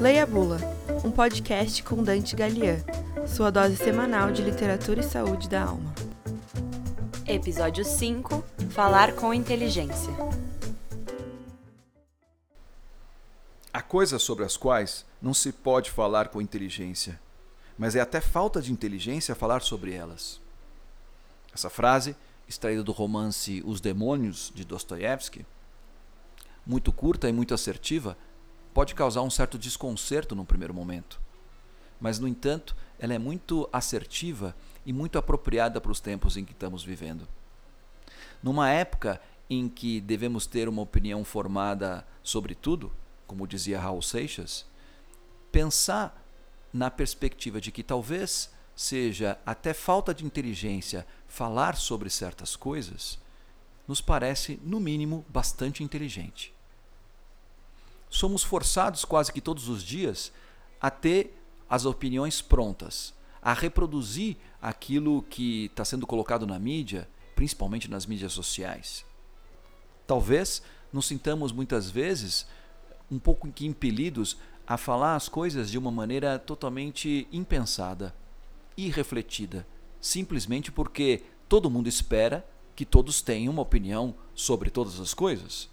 Leia a Bula, um podcast com Dante Galian, sua dose semanal de literatura e saúde da alma. Episódio 5 Falar com inteligência. Há coisas sobre as quais não se pode falar com inteligência, mas é até falta de inteligência falar sobre elas. Essa frase, extraída do romance Os Demônios, de Dostoiévski, muito curta e muito assertiva, pode causar um certo desconcerto no primeiro momento. Mas, no entanto, ela é muito assertiva e muito apropriada para os tempos em que estamos vivendo. Numa época em que devemos ter uma opinião formada sobre tudo, como dizia Raul Seixas, pensar na perspectiva de que talvez seja até falta de inteligência falar sobre certas coisas, nos parece, no mínimo, bastante inteligente somos forçados quase que todos os dias a ter as opiniões prontas, a reproduzir aquilo que está sendo colocado na mídia, principalmente nas mídias sociais. Talvez nos sintamos muitas vezes um pouco impelidos a falar as coisas de uma maneira totalmente impensada, irrefletida, simplesmente porque todo mundo espera que todos tenham uma opinião sobre todas as coisas.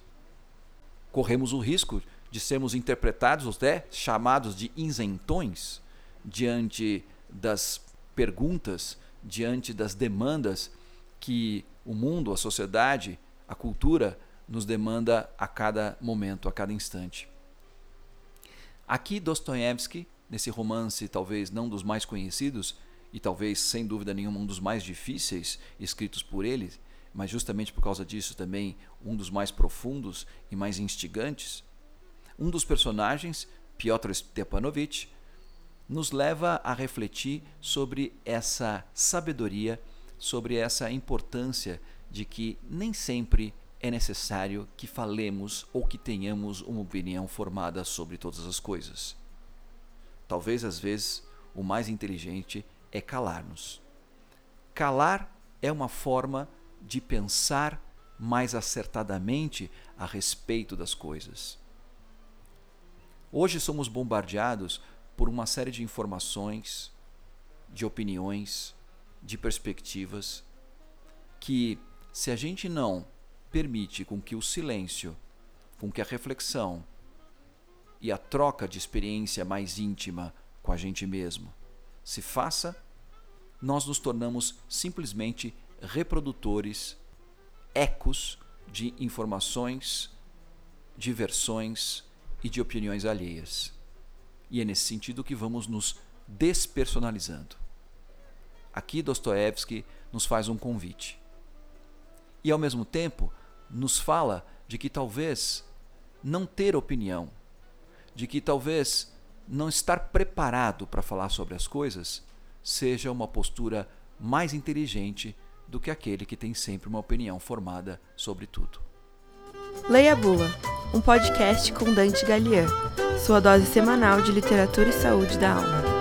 Corremos o risco de sermos interpretados, até chamados de isentões, diante das perguntas, diante das demandas que o mundo, a sociedade, a cultura nos demanda a cada momento, a cada instante. Aqui Dostoiévski, nesse romance talvez não dos mais conhecidos e talvez sem dúvida nenhuma um dos mais difíceis escritos por ele, mas justamente por causa disso também um dos mais profundos e mais instigantes, um dos personagens, Piotr Stepanovich, nos leva a refletir sobre essa sabedoria, sobre essa importância de que nem sempre é necessário que falemos ou que tenhamos uma opinião formada sobre todas as coisas. Talvez às vezes o mais inteligente é calar-nos. Calar é uma forma de pensar mais acertadamente a respeito das coisas. Hoje somos bombardeados por uma série de informações, de opiniões, de perspectivas que, se a gente não permite com que o silêncio, com que a reflexão e a troca de experiência mais íntima com a gente mesmo se faça, nós nos tornamos simplesmente reprodutores, ecos de informações, de versões, e de opiniões alheias. E é nesse sentido que vamos nos despersonalizando. Aqui Dostoiévski nos faz um convite. E ao mesmo tempo nos fala de que talvez não ter opinião, de que talvez não estar preparado para falar sobre as coisas seja uma postura mais inteligente do que aquele que tem sempre uma opinião formada sobre tudo. Leia a Bula um podcast com Dante Galian, sua dose semanal de literatura e saúde da alma.